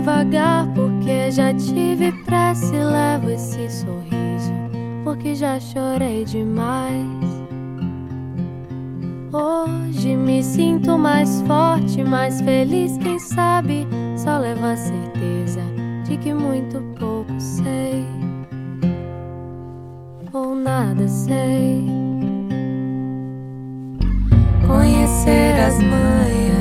lugar porque já tive pressa e levo esse sorriso porque já chorei demais. Hoje me sinto mais forte, mais feliz, quem sabe só levo a certeza de que muito pouco sei ou nada sei. Conhecer as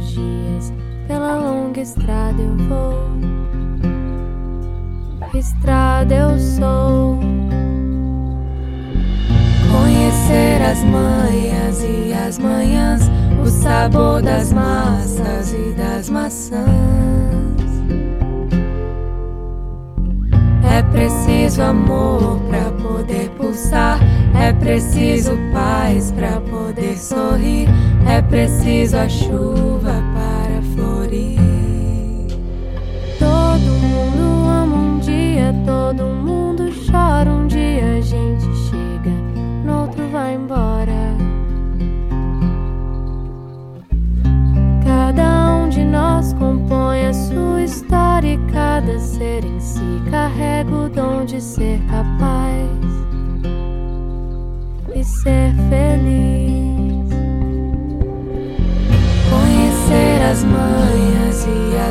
Os dias. Pela longa estrada eu vou. Estrada eu sou. Conhecer as manhas e as manhãs, o sabor das massas e das maçãs. É preciso amor para poder pulsar, é preciso paz para poder sorrir, preciso a chuva para florir. Todo mundo ama um dia, todo mundo chora um dia, a gente chega, no outro vai embora. Cada um de nós compõe a sua história e cada ser em si carrega o dom de ser capaz e ser feliz.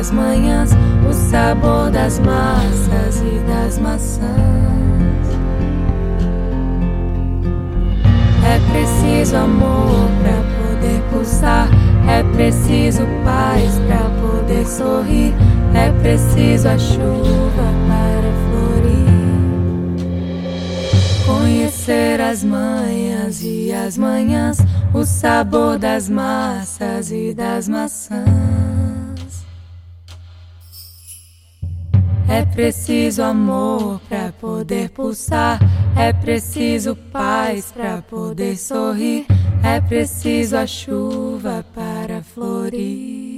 Manhas e as manhãs, o sabor das massas e das maçãs. É preciso amor para poder pulsar, é preciso paz para poder sorrir, é preciso a chuva para florir. Conhecer as manhas e as manhãs, o sabor das massas e das maçãs. É preciso amor para poder pulsar, é preciso paz para poder sorrir, é preciso a chuva para florir.